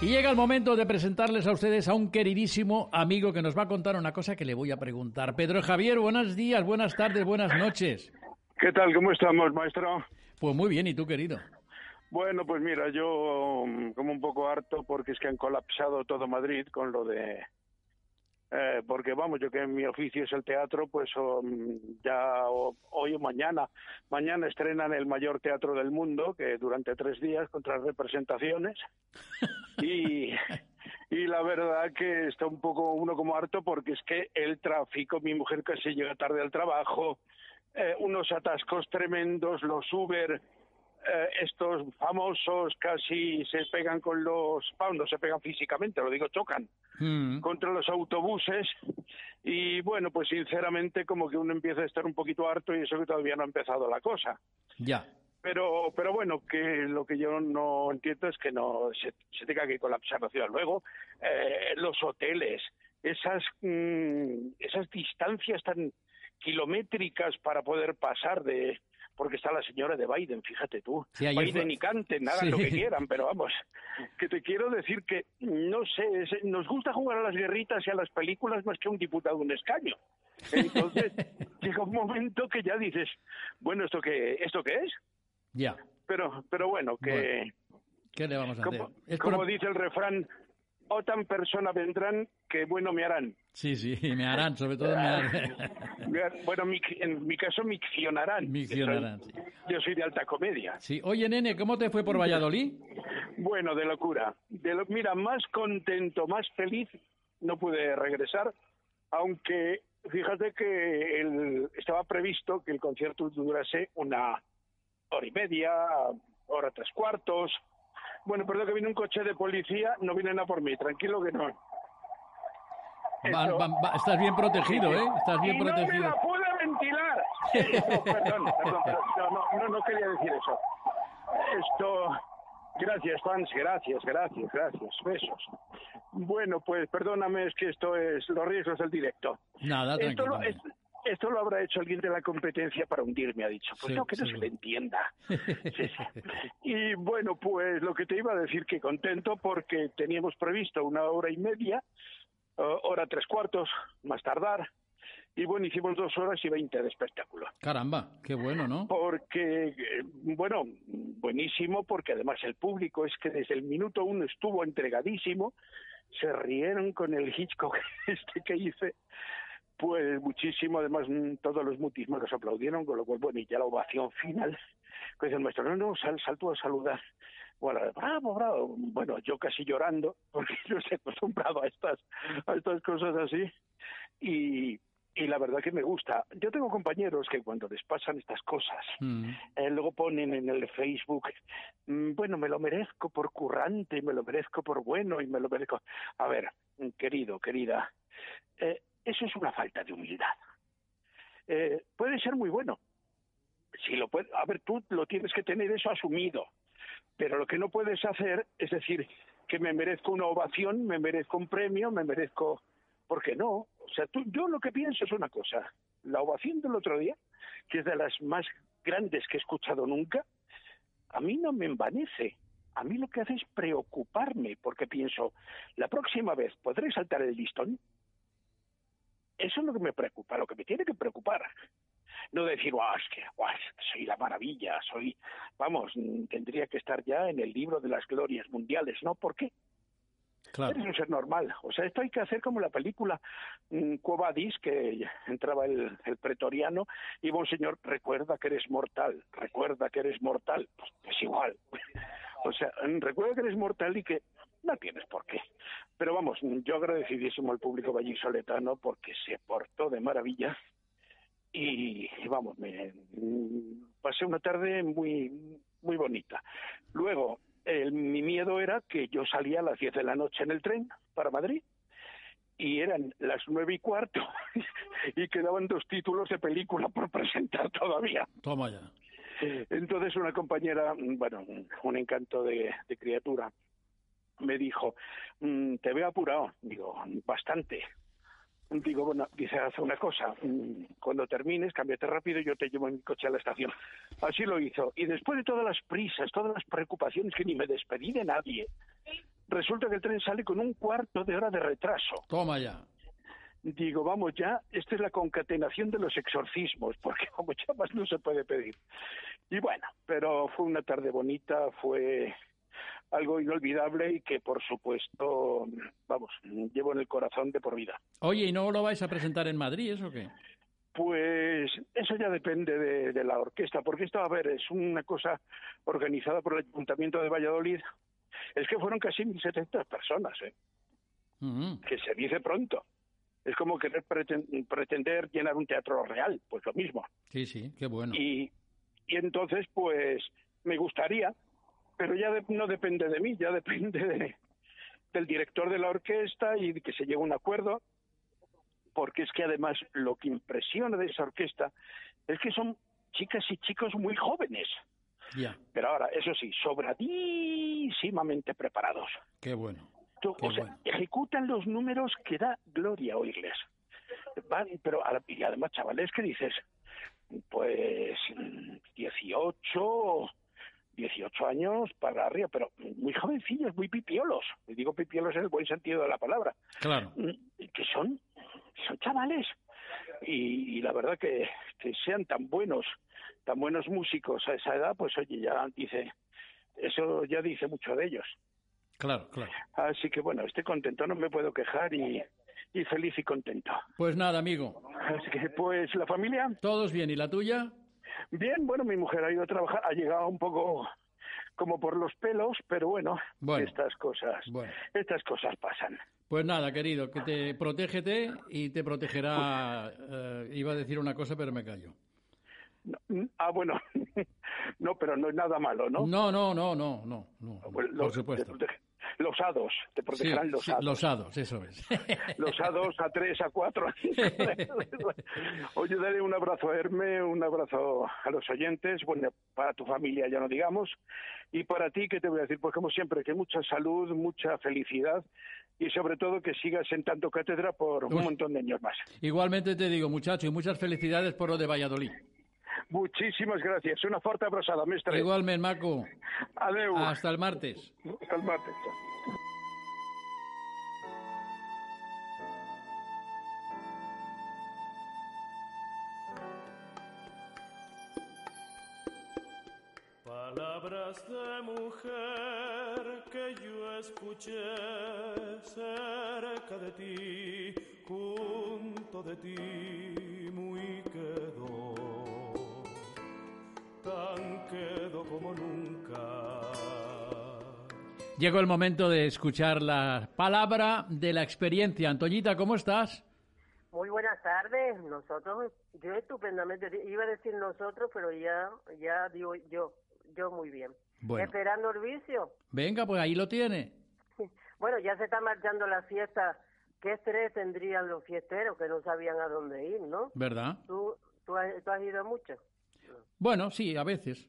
Y llega el momento de presentarles a ustedes a un queridísimo amigo que nos va a contar una cosa que le voy a preguntar. Pedro Javier, buenos días, buenas tardes, buenas noches. ¿Qué tal? ¿Cómo estamos, maestro? Pues muy bien, ¿y tú, querido? Bueno, pues mira, yo mm, como un poco harto porque es que han colapsado todo Madrid con lo de... Eh, porque vamos, yo que mi oficio es el teatro, pues um, ya o- hoy o mañana, mañana estrenan el mayor teatro del mundo, que durante tres días con tres representaciones. (laughs) y, y la verdad que está un poco uno como harto porque es que el tráfico, mi mujer casi llega tarde al trabajo, eh, unos atascos tremendos, los Uber, eh, estos famosos casi se pegan con los, no se pegan físicamente, lo digo, chocan Mm, contra los autobuses y bueno, pues sinceramente como que uno empieza a estar un poquito harto y eso que todavía no ha empezado la cosa. ya. Pero, pero bueno, que lo que yo no entiendo es que no se, se tenga que colapsar la ciudad. Luego, eh, los hoteles, esas, mm, esas distancias tan kilométricas para poder pasar de... Porque está la señora de Biden, fíjate tú. Sí, Biden fue- y canten, hagan Sí. lo que quieran, pero vamos, que te quiero decir que, no sé, nos gusta jugar a las guerritas y a las películas más que un diputado un escaño. Entonces, (laughs) llega un momento que ya dices, bueno, ¿esto qué, ¿esto qué es? Ya. Pero, pero bueno, que, ¿Qué le vamos a hacer? Como, como por- dice el refrán, o tan persona vendrán que bueno me harán. Sí, sí, (laughs) me harán, sobre todo me harán. (laughs) Bueno, mi- en mi caso miccionarán. Miccionarán, Yo soy- Yo soy de alta comedia. Sí. Oye, nene, ¿cómo te fue por Valladolid? Bueno, de locura. De lo- mira, más contento, más feliz no pude regresar, aunque fíjate que el- estaba previsto que el concierto durase una hora y media, hora tres cuartos. Bueno, perdón que vino un coche de policía, no vienen a por mí, tranquilo que no. Va- Eso- va- va- estás bien protegido, ¿eh? Estás bien y no me protegido. la pude ventilar. No, perdón, perdón, perdón, no, no, quería decir eso. Esto, gracias, fans, gracias, gracias, gracias, besos. Bueno, pues perdóname, es que esto es los riesgos del directo. Nada, Esto tranquilo. lo, es- esto lo habrá hecho alguien de la competencia para hundirme, ha dicho. Pues Sí, no, que no sí. se le entienda. (laughs) Sí. Y bueno, pues lo que te iba a decir, que contento porque teníamos previsto una hora y media, hora tres cuartos, más tardar. Y bueno, hicimos dos horas y veinte de espectáculo. Caramba, qué bueno, ¿no? Porque, eh, bueno, buenísimo, porque además el público es que desde el minuto uno estuvo entregadísimo, se rieron con el Hitchcock (laughs) este que hice, pues muchísimo, además mm, todos los mutismos los aplaudieron, con lo cual, bueno, y ya la ovación final, que dice el maestro, no, no, sal, sal tú a saludar. Bueno, bravo, bravo. Bueno, yo casi llorando, (laughs) porque yo estoy acostumbrado a estas, a estas cosas así. Y, y la verdad que me gusta. Yo tengo compañeros que cuando les pasan estas cosas, Mm. eh, luego ponen en el Facebook, mm, bueno, me lo merezco por currante, me lo merezco por bueno y me lo merezco. A ver, querido, querida, eh, eso es una falta de humildad. Eh, puede ser muy bueno. Si lo puede, a ver, tú lo tienes que tener eso asumido. Pero lo que no puedes hacer es decir que me merezco una ovación, me merezco un premio, me merezco. ¿Por qué no? O sea, tú, yo lo que pienso es una cosa. La ovación del otro día, que es de las más grandes que he escuchado nunca, a mí no me envanece. A mí lo que hace es preocuparme, porque pienso, la próxima vez podré saltar el listón. Eso es lo que me preocupa, lo que me tiene que preocupar. No decir, guau, es que soy la maravilla, soy, vamos, mm, tendría que estar ya en el libro de las glorias mundiales, ¿no? ¿Por qué? Claro. Eres un ser normal. O sea, esto hay que hacer como la película mm, Quo Vadis, que entraba el, el pretoriano, y un señor, recuerda que eres mortal, recuerda que eres mortal. Pues, es igual. (laughs) O sea, mm, recuerda que eres mortal y que no tienes por qué. Pero vamos, mm, yo agradecidísimo al público vallisoletano porque se portó de maravilla y, vamos, me mm, pasé una tarde muy muy bonita. Luego, el- mi miedo era que yo salía a las 10 de la noche en el tren para Madrid y eran las nueve y cuarto (laughs) y quedaban dos títulos de película por presentar todavía. Toma ya. Entonces una compañera, bueno, un encanto de, de criatura, me dijo, "Mm, te veo apurado. Digo, bastante. Digo, bueno, dice, haz una cosa, mm, cuando termines, cámbiate rápido y yo te llevo en mi coche a la estación. Así lo hizo. Y después de todas las prisas, todas las preocupaciones, que ni me despedí de nadie, resulta que el tren sale con un cuarto de hora de retraso. Toma ya. Digo, vamos ya, esta es la concatenación de los exorcismos, (laughs) porque como ya más no se puede pedir. Y bueno, pero fue una tarde bonita, fue algo inolvidable y que por supuesto, vamos, llevo en el corazón de por vida. Oye, ¿y no lo vais a presentar en Madrid, eso qué? Pues eso ya depende de, de la orquesta, porque esto, a ver, es una cosa organizada por el Ayuntamiento de Valladolid. Es que fueron casi 1.700 personas, ¿eh? Ujú. que se dice pronto. Es como querer preten- pretender llenar un teatro real, pues lo mismo. Sí, sí, qué bueno. Y, y entonces, pues, me gustaría, pero ya de- no depende de mí, ya depende de- del director de la orquesta y de que se llegue a un acuerdo, porque es que además lo que impresiona de esa orquesta es que son chicas y chicos muy jóvenes, Ya, pero ahora, eso sí, sobradísimamente preparados. qué bueno. Tú, Qué o sea, bueno. ejecutan los números que da gloria oírles. Van, pero y además, chavales, ¿qué dices? Pues mm, 18, 18 años para arriba, pero muy jovencillos, muy pipiolos. Y digo pipiolos en el buen sentido de la palabra. Claro. Mm, Que son, son chavales. Y, y la verdad que, que sean tan buenos, tan buenos músicos a esa edad, pues oye, ya dice, eso ya dice mucho de ellos. Claro, claro. Así que bueno, estoy contento, no me puedo quejar y, y feliz y contento. Pues nada, amigo. Así que pues la familia, Todos bien. ¿Y la tuya? Bien, bueno, mi mujer ha ido a trabajar, ha llegado un poco como por los pelos, pero bueno, Bueno. estas cosas, Bueno. estas cosas pasan. Pues nada, querido, que te protégete y te protegerá. eh, iba a decir una cosa, pero me callo. No, mm, ah, bueno, (laughs) no, pero no es nada malo, ¿no? No, no, no, no, no, no, Pues por supuesto. te protege- Los hados, te Sí, protegerán los sí, hados. los hados, eso es. (laughs) Los hados a tres, a cuatro. (laughs) Oye, dale un abrazo a Herme, un abrazo a los oyentes, bueno, para tu familia ya no digamos, y para ti, que te voy a decir? Pues como siempre, que mucha salud, mucha felicidad y sobre todo que sigas sentando cátedra por un montón de años más. Igualmente te digo, muchacho, y muchas felicidades por lo de Valladolid. Muchísimas gracias. Una fuerte abrazada, mestre. Igualmente, Maco. Adeu. Hasta el martes. Hasta el martes. Palabras de mujer que yo escuché cerca de ti, junto de ti, muy Llegó el momento de escuchar la palabra de la experiencia. Antoñita, ¿cómo estás? Muy buenas tardes. Nosotros, yo estupendamente, iba a decir nosotros, pero ya, ya digo yo, yo muy bien. Bueno. Esperando el vicio. Venga, pues ahí lo tiene. (laughs) Bueno, ya se está marchando la fiesta. ¿Qué estrés tendrían los fiesteros que no sabían a dónde ir, no? ¿Verdad? ¿Tú, tú, has, tú has ido mucho? Bueno, sí, a veces.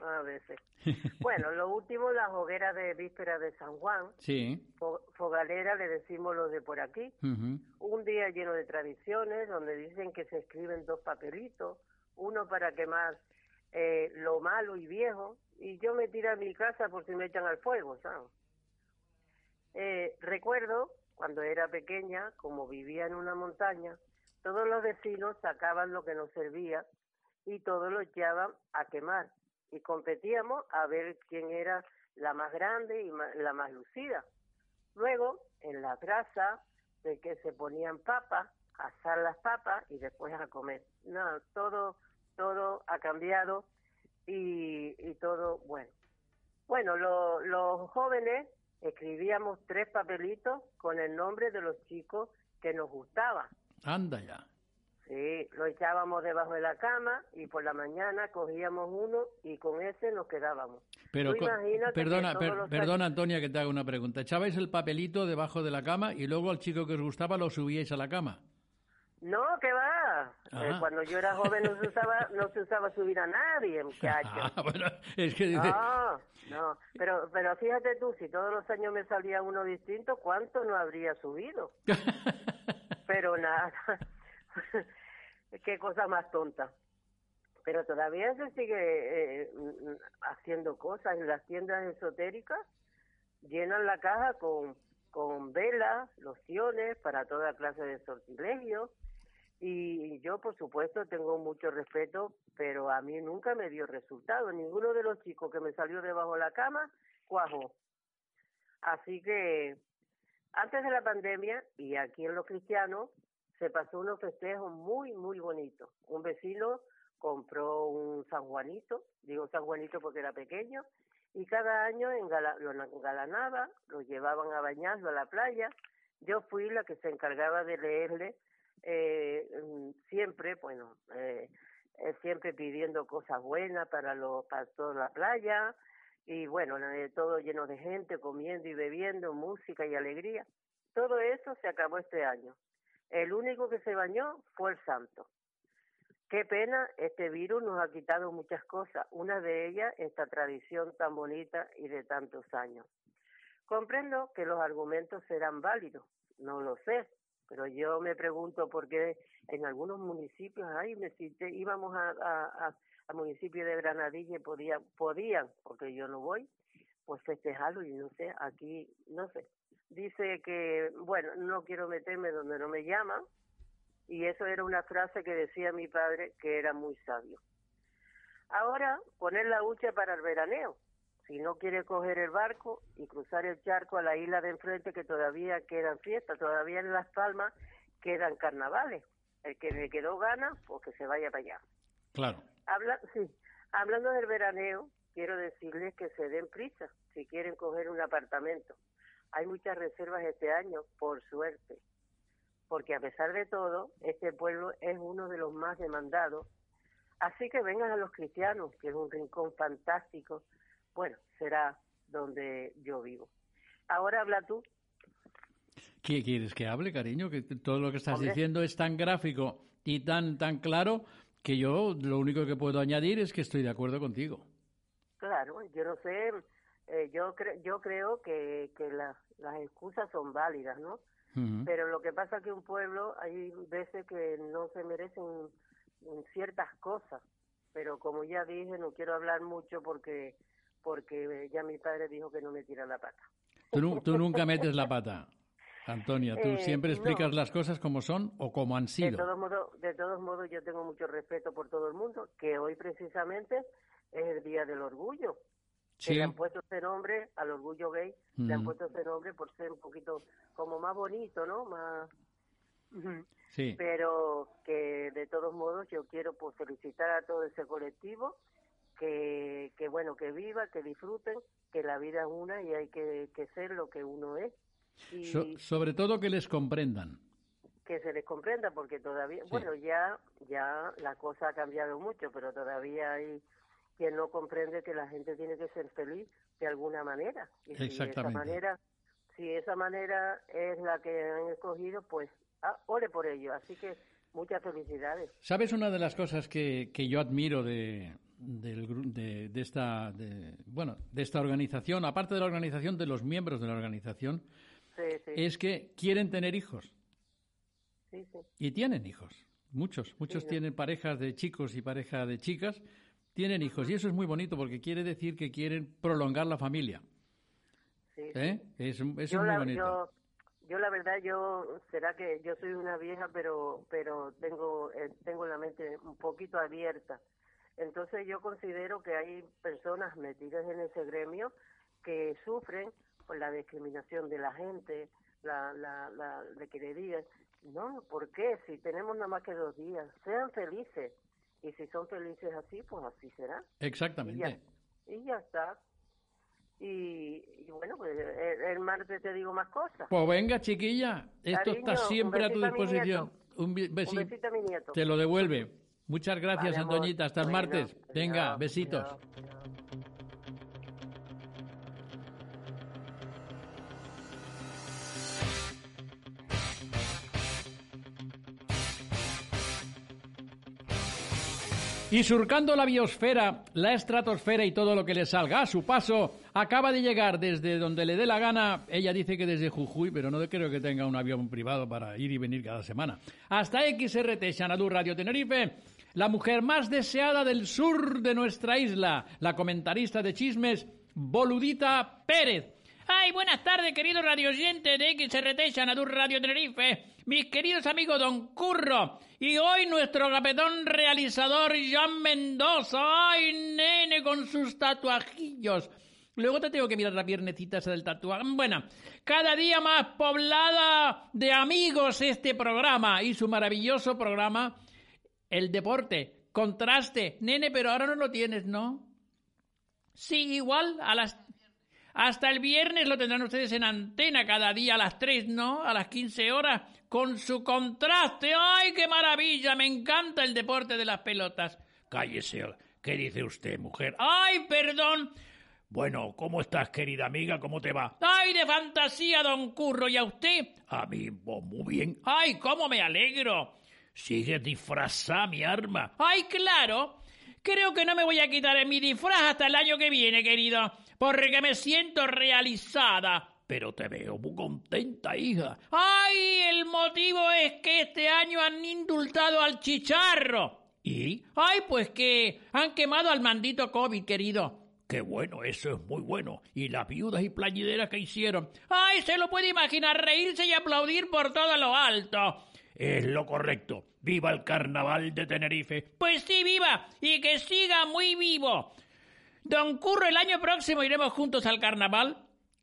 A veces. (laughs) Bueno, lo último, las hogueras de víspera de San Juan. Sí. Fo- Fogalera le decimos los de por aquí. Un día lleno de tradiciones donde dicen que se escriben dos papelitos, uno para quemar eh, lo malo y viejo, y yo me tiro a mi casa por si me echan al fuego, ¿sabes? Eh, recuerdo cuando era pequeña, como vivía en una montaña, todos los vecinos sacaban lo que nos servía y todos lo echaban a quemar y competíamos a ver quién era la más grande y la más lucida. Luego, en la brasa, de que se ponían papas, asar las papas y después a comer. No, todo, todo ha cambiado y, y todo, bueno. Bueno, lo- los jóvenes escribíamos tres papelitos con el nombre de los chicos que nos gustaban. Anda ya. Sí, lo echábamos debajo de la cama y por la mañana cogíamos uno y con ese nos quedábamos. Pero, Tú co- imagínate que perdona, todos per- los perdona, Antonia, que te haga una pregunta. ¿Echabais el papelito debajo de la cama y luego al chico que os gustaba lo subíais a la cama? No, ¿qué va? Eh, Ah. cuando yo era joven no se usaba, no se usaba subir a nadie, muchacho. (laughs) Ah, bueno, es que dice... No, no, pero, pero fíjate tú, si todos los años me salía uno distinto, ¿cuánto no habría subido? (laughs) Pero nada, (laughs) qué cosa más tonta. Pero todavía se sigue eh, haciendo cosas en las tiendas esotéricas, llenan la caja con, con velas, lociones para toda clase de sortilegios. Y yo, por supuesto, tengo mucho respeto, pero a mí nunca me dio resultado. Ninguno de los chicos que me salió debajo de la cama cuajó. Así que antes de la pandemia, y aquí en Los Cristianos, se pasó unos festejos muy, muy bonitos. Un vecino compró un San Juanito, digo San Juanito porque era pequeño, y cada año engala- lo engalanaba, lo llevaban a bañarlo a la playa. Yo fui la que se encargaba de leerle eh, mm, siempre, bueno, eh, eh, siempre pidiendo cosas buenas para, lo, para toda la playa, y bueno, todo lleno de gente comiendo y bebiendo, música y alegría. Todo eso se acabó este año. El único que se bañó fue el santo. Qué pena, este virus nos ha quitado muchas cosas, una de ellas esta tradición tan bonita y de tantos años. Comprendo que los argumentos serán válidos, no lo sé, pero yo me pregunto por qué en algunos municipios, ay, me cité, íbamos a, municipio de Granadilla y podían, podían, porque yo no voy, pues festejarlo y no sé, aquí, no sé. Dice que, bueno, no quiero meterme donde no me llaman, y eso era una frase que decía mi padre que era muy sabio. Ahora, poner la hucha para el veraneo. si no quiere coger el barco y cruzar el charco a la isla de enfrente que todavía quedan fiestas, todavía en Las Palmas quedan carnavales. El que le quedó gana, pues que se vaya para allá. Claro. Habla, sí, hablando del veraneo, quiero decirles que se den prisa si quieren coger un apartamento. Hay muchas reservas este año, por suerte, porque a pesar de todo, este pueblo es uno de los más demandados. Así que vengan a los cristianos, que es un rincón fantástico. Bueno, será donde yo vivo. Ahora habla tú. ¿Qué quieres que hable, cariño? Que todo lo que estás Hombre. diciendo es tan gráfico y tan tan claro que yo lo único que puedo añadir es que estoy de acuerdo contigo. Claro, yo no sé, eh, yo, cre- yo creo que, que la- las excusas son válidas, ¿no? Pero lo que pasa es que un pueblo hay veces que no se merecen ciertas cosas. Pero como ya dije, no quiero hablar mucho porque porque ya mi padre dijo que no me tira la pata. Tú, tú nunca metes la pata, Antonia. Tú Eh, siempre explicas no. las cosas como son o como han De sido. todos modos, de todos modos, yo tengo mucho respeto por todo el mundo, que hoy precisamente es el día del orgullo. Que Sí. le han puesto ese nombre al orgullo gay, le han Ujú. puesto ese nombre por ser un poquito como más bonito, ¿no? Más. Sí. pero que de todos modos yo quiero pues felicitar a todo ese colectivo que, que bueno que viva que disfruten que la vida es una y hay que, que ser lo que uno es y So- sobre todo que les comprendan. que se les comprenda porque todavía bueno ya ya la cosa ha cambiado mucho pero todavía hay quien no comprende que la gente tiene que ser feliz de alguna manera. Y si esa manera si esa manera es la que han escogido pues ah, ore por ello. Así que muchas felicidades. ¿Sabes una de las cosas que, que yo admiro de, del de, de esta de, bueno de esta organización, aparte de la organización de los miembros de la organización, sí sí. es que quieren tener hijos. Sí sí. Y tienen hijos. Muchos, muchos tienen parejas de chicos y pareja de chicas, tienen hijos y eso es muy bonito porque quiere decir que quieren prolongar la familia. sí. ¿eh? Es, eso es yo muy la, bonito. yo, yo la verdad yo será que yo soy una vieja pero pero tengo eh, tengo la mente un poquito abierta entonces yo considero que hay personas metidas en ese gremio que sufren por la discriminación de la gente la la la de que le digan no ¿por qué? si tenemos nada más que dos días sean felices y si son felices así pues así será Exactamente. y ya está y, y bueno pues el, el martes te digo más cosas Pues venga, chiquilla, esto Cariño, está siempre a tu a disposición. Un, Un besi- besito a mi nieto. Te lo devuelve. Muchas gracias, Vale. Antoñita. Hasta el Bueno, martes. Venga, besitos. Y surcando la biosfera, la estratosfera y todo lo que le salga a su paso, acaba de llegar desde donde le dé la gana. Ella dice que desde Jujuy, pero no creo que tenga un avión privado para ir y venir cada semana. Hasta XRT, Xanadu Radio Tenerife, la mujer más deseada del sur de nuestra isla, la comentarista de chismes, Boludita Pérez. Ay, buenas tardes, queridos radioyentes de XRT Xanadur Radio Tenerife, mis queridos amigos Don Curro, y hoy nuestro capetón realizador Jean Mendoza. Ay, nene, con sus tatuajillos. Luego te tengo que mirar la piernecita del tatuaje. Bueno, cada día más poblada de amigos este programa y su maravilloso programa, el deporte, contraste. Nene, pero ahora no lo tienes, ¿no? Sí, igual a las hasta el viernes lo tendrán ustedes en antena cada día a las 3, ¿no? A las 15 horas, con su contraste. ¡Ay, qué maravilla! Me encanta el deporte de las pelotas. Cállese. ¿Qué dice usted, mujer? ¡Ay, perdón! Bueno, ¿cómo estás, querida amiga? ¿Cómo te va? ¡Ay, de fantasía, don Curro! ¿Y a usted? A mí, pues, muy bien. ¡Ay, cómo me alegro! Sigue disfrazada mi arma. ¡Ay, claro! Creo que no me voy a quitar en mi disfraz hasta el año que viene, querido, porque me siento realizada. Pero te veo muy contenta, hija. ¡Ay! El motivo es que este año han indultado al chicharro. ¿Y? ¡Ay, pues que han quemado al mandito COVID, querido! Qué bueno, eso es muy bueno. ¿Y las viudas y plañideras que hicieron? ¡Ay, se lo puede imaginar reírse y aplaudir por todo lo alto! Es lo correcto. ¡Viva el carnaval de Tenerife! Pues sí, viva y que siga muy vivo. Don Curro, el año próximo iremos juntos al carnaval.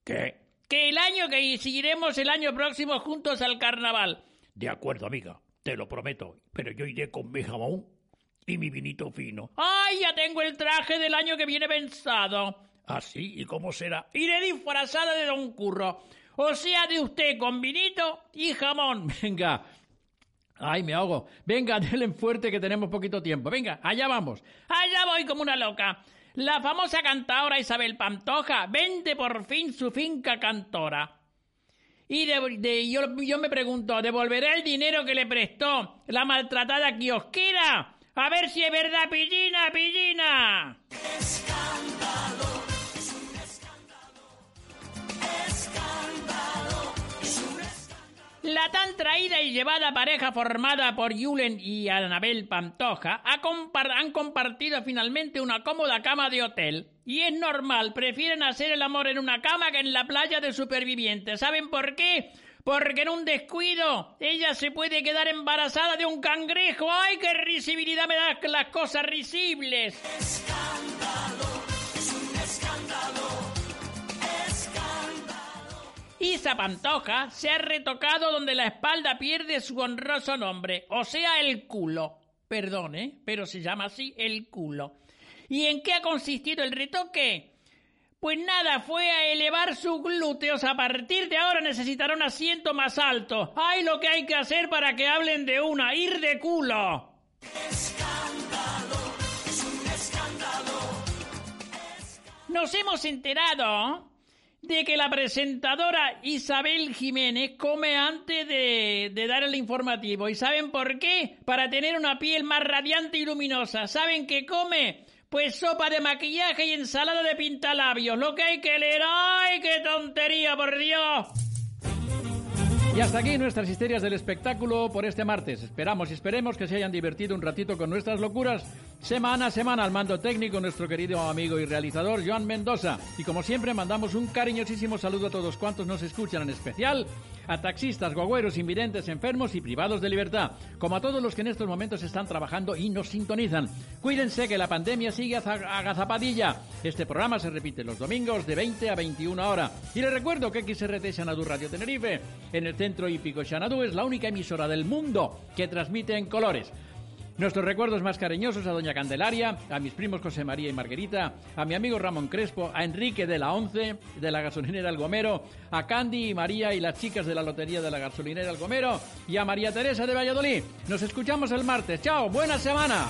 ¿Qué? Que el año que iremos el año próximo juntos al carnaval. De acuerdo, amiga, te lo prometo. Pero yo iré con mi jamón y mi vinito fino. ¡Ay, ya tengo el traje del año que viene pensado! ¿Ah, sí? ¿Y cómo será? Iré disfrazada de Don Curro. O sea, de usted con vinito y jamón. (laughs) Venga. Ay, me ahogo. Venga, (laughs) denle fuerte que tenemos poquito tiempo. Venga, allá vamos. Allá voy como una loca. La famosa cantadora Isabel Pantoja vende por fin su finca cantora. Y yo, yo me pregunto, ¿devolverá el dinero que le prestó la maltratada kiosquera? A ver si es verdad, pillina, pillina. Escándalo, La tan traída y llevada pareja formada por Julen y Anabel Pantoja han compartido finalmente una cómoda cama de hotel. Y es normal, prefieren hacer el amor en una cama que en la playa de supervivientes. ¿Saben por qué? porque en un descuido ella se puede quedar embarazada de un cangrejo. ¡Ay, qué risibilidad me dan las cosas risibles! ¡Escándalo! Isa Pantoja se ha retocado donde la espalda pierde su honroso nombre, o sea, el culo. Perdone, pero se llama así el culo. ¿Y en qué ha consistido el retoque? Pues nada, fue a elevar sus glúteos. A partir de ahora necesitará un asiento más alto. ¡Ay, lo que hay que hacer para que hablen de una! ¡Ir de culo! ¡Escándalo! ¡Es un escándalo! Nos hemos enterado de que la presentadora Isabel Jiménez come antes de, de, dar el informativo. ¿Y saben por qué? Para tener una piel más radiante y luminosa. ¿Saben qué come? Pues sopa de maquillaje y ensalada de pintalabios. Lo que hay que leer. ¡Ay, qué tontería, por Dios! Y hasta aquí nuestras histerias del espectáculo por este martes. Esperamos y esperemos que se hayan divertido un ratito con nuestras locuras. Semana a semana al mando técnico nuestro querido amigo y realizador Joan Mendoza. Y como siempre mandamos un cariñosísimo saludo a todos cuantos nos escuchan, en especial a taxistas, guagüeros, invidentes, enfermos y privados de libertad, como a todos los que en estos momentos están trabajando y nos sintonizan. Cuídense que la pandemia sigue agazapadilla. Este programa se repite los domingos de 20 a 21 horas. Y les recuerdo que XRT Xanadu Radio Tenerife, en el centro hípico Xanadu, es la única emisora del mundo que transmite en colores. Nuestros recuerdos más cariñosos a Doña Candelaria, a mis primos José María y Margarita, a mi amigo Ramón Crespo, a Enrique de la Once, de la gasolinera El Gomero, a Candy y María y las chicas de la lotería de la gasolinera El Gomero y a María Teresa de Valladolid. Nos escuchamos el martes. ¡Chao! ¡Buena semana!